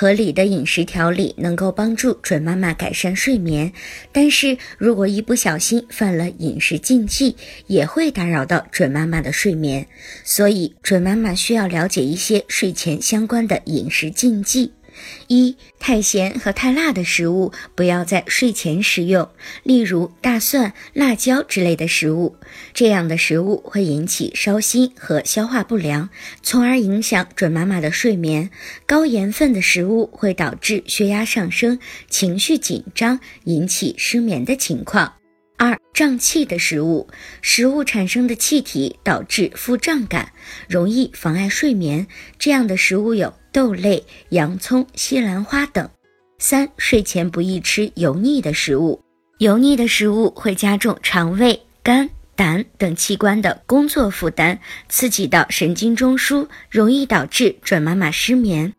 合理的饮食调理能够帮助准妈妈改善睡眠，但是如果一不小心犯了饮食禁忌，也会打扰到准妈妈的睡眠。所以，准妈妈需要了解一些睡前相关的饮食禁忌。一太咸和太辣的食物不要在睡前食用，例如大蒜、辣椒之类的食物。这样的食物会引起烧心和消化不良，从而影响准妈妈的睡眠。高盐分的食物会导致血压上升、情绪紧张，引起失眠的情况。二胀气的食物，食物产生的气体导致腹胀感，容易妨碍睡眠。这样的食物有。豆类、洋葱、西兰花等。三、睡前不宜吃油腻的食物，油腻的食物会加重肠胃、肝、胆等器官的工作负担，刺激到神经中枢，容易导致准妈妈失眠。